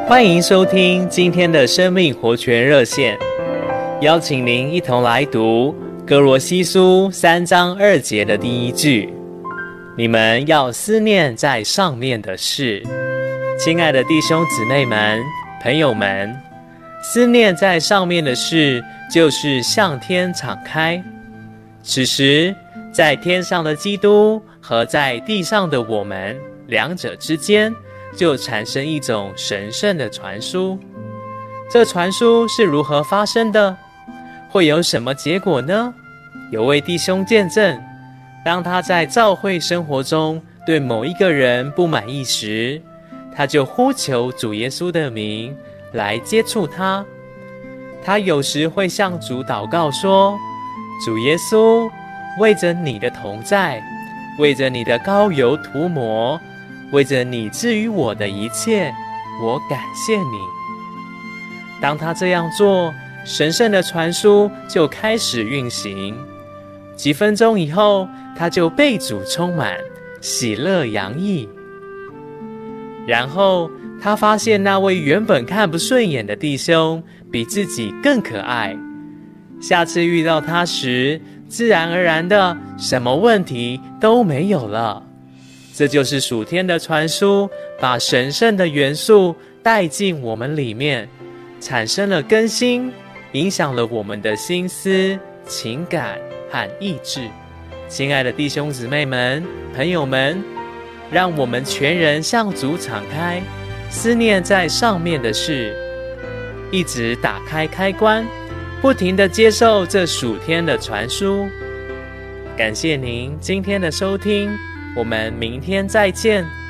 欢迎收听今天的生命活泉热线，邀请您一同来读歌罗西书三章二节的第一句：“你们要思念在上面的事。”亲爱的弟兄姊妹们、朋友们，思念在上面的事，就是向天敞开。此时，在天上的基督和在地上的我们，两者之间，就产生一种神圣的传输。这传输是如何发生的？会有什么结果呢？有位弟兄见证，当他在教会生活中对某一个人不满意时，他就呼求主耶稣的名来接触他。他有时会向主祷告说：“主耶稣，为着你的同在，为着你的膏油涂抹。”为着你赐予我的一切，我感谢你。当他这样做，神圣的传输就开始运行。几分钟以后，他就被主充满，喜乐洋溢。然后他发现那位原本看不顺眼的弟兄比自己更可爱。下次遇到他时，自然而然的，什么问题都没有了。这就是属天的传输，把神圣的元素带进我们里面，产生了更新，影响了我们的心思、情感和意志。亲爱的弟兄姊妹们、朋友们，让我们全人向主敞开，思念在上面的事，一直打开开关，不停地接受这属天的传输。感谢您今天的收听。我们明天再见。